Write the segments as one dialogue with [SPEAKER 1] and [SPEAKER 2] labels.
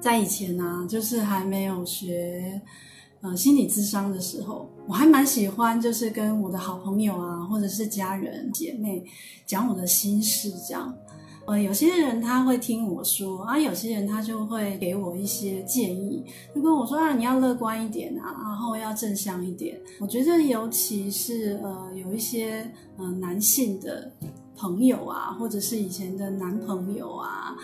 [SPEAKER 1] 在以前、啊，就是还没有学呃心理智商的时候，我还蛮喜欢，就是跟我的好朋友啊，或者是家人姐妹讲我的心事，这样。呃，有些人他会听我说啊，有些人他就会给我一些建议，就跟我说啊，你要乐观一点啊，然后要正向一点。我觉得尤其是呃，有一些呃男性的朋友啊，或者是以前的男朋友啊。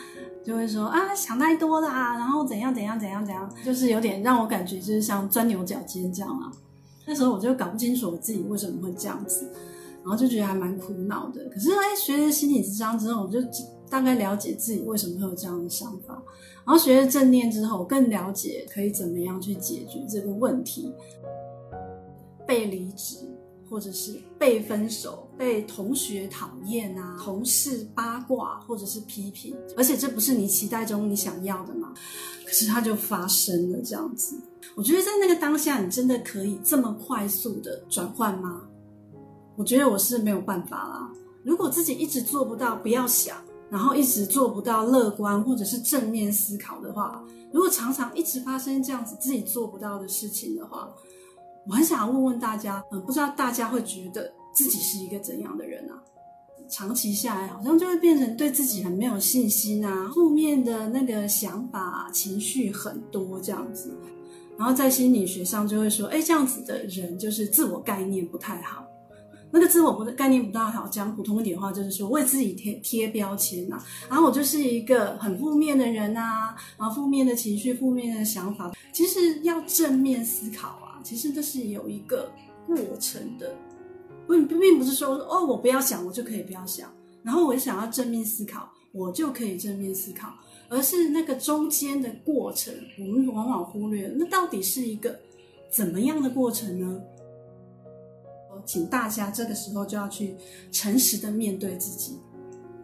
[SPEAKER 1] 就会说啊，想太多啦，然后怎样怎样怎样怎样，就是有点让我感觉就是像钻牛角尖这样啊。那时候我就搞不清楚我自己为什么会这样子，然后就觉得还蛮苦恼的。可是哎，学了心理智商之后，我就大概了解自己为什么会有这样的想法。然后学了正念之后，我更了解可以怎么样去解决这个问题。被离职。或者是被分手、被同学讨厌啊，同事八卦或者是批评，而且这不是你期待中你想要的吗？可是它就发生了这样子。我觉得在那个当下，你真的可以这么快速的转换吗？我觉得我是没有办法啦。如果自己一直做不到，不要想，然后一直做不到乐观或者是正面思考的话，如果常常一直发生这样子自己做不到的事情的话。我很想问问大家，嗯，不知道大家会觉得自己是一个怎样的人啊？长期下来，好像就会变成对自己很没有信心啊，负面的那个想法、情绪很多这样子。然后在心理学上就会说，哎，这样子的人就是自我概念不太好。那个自我不概念不大好，讲普通一点的话，就是说为自己贴贴标签啊。然后我就是一个很负面的人啊，然后负面的情绪、负面的想法。其实要正面思考啊。其实这是有一个过程的，并并不是说哦，我不要想，我就可以不要想，然后我想要正面思考，我就可以正面思考，而是那个中间的过程，我们往往忽略。那到底是一个怎么样的过程呢？请大家这个时候就要去诚实的面对自己，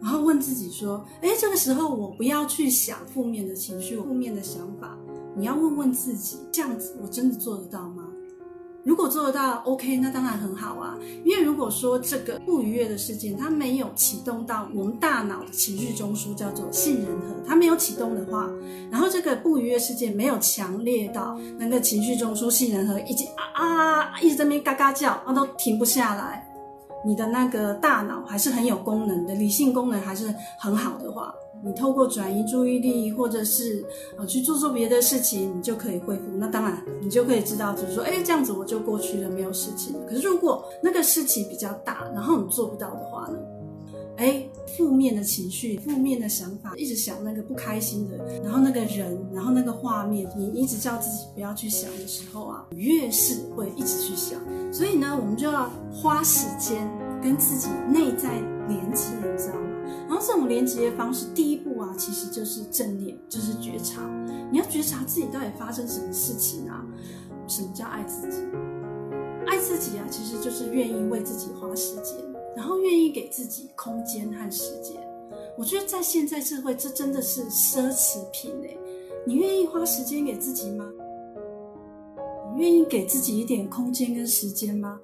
[SPEAKER 1] 然后问自己说：哎，这个时候我不要去想负面的情绪、负面的想法，你要问问自己，这样子我真的做得到吗？如果做得到，OK，那当然很好啊。因为如果说这个不愉悦的事件，它没有启动到我们大脑的情绪中枢，叫做杏仁核，它没有启动的话，然后这个不愉悦事件没有强烈到那个情绪中枢杏仁核一直啊啊一直在那边嘎嘎叫，它都停不下来，你的那个大脑还是很有功能的，理性功能还是很好的话。你透过转移注意力，或者是呃去做做别的事情，你就可以恢复。那当然，你就可以知道，就是说，哎，这样子我就过去了，没有事情。可是如果那个事情比较大，然后你做不到的话呢？哎，负面的情绪、负面的想法，一直想那个不开心的，然后那个人，然后那个画面，你一直叫自己不要去想的时候啊，越是会一直去想。所以呢，我们就要花时间跟自己内在连接，你知道吗？然后这种连接的方式，第一步啊，其实就是正念，就是觉察。你要觉察自己到底发生什么事情啊？什么叫爱自己？爱自己啊，其实就是愿意为自己花时间，然后愿意给自己空间和时间。我觉得在现在社会，这真的是奢侈品哎！你愿意花时间给自己吗？你愿意给自己一点空间跟时间吗？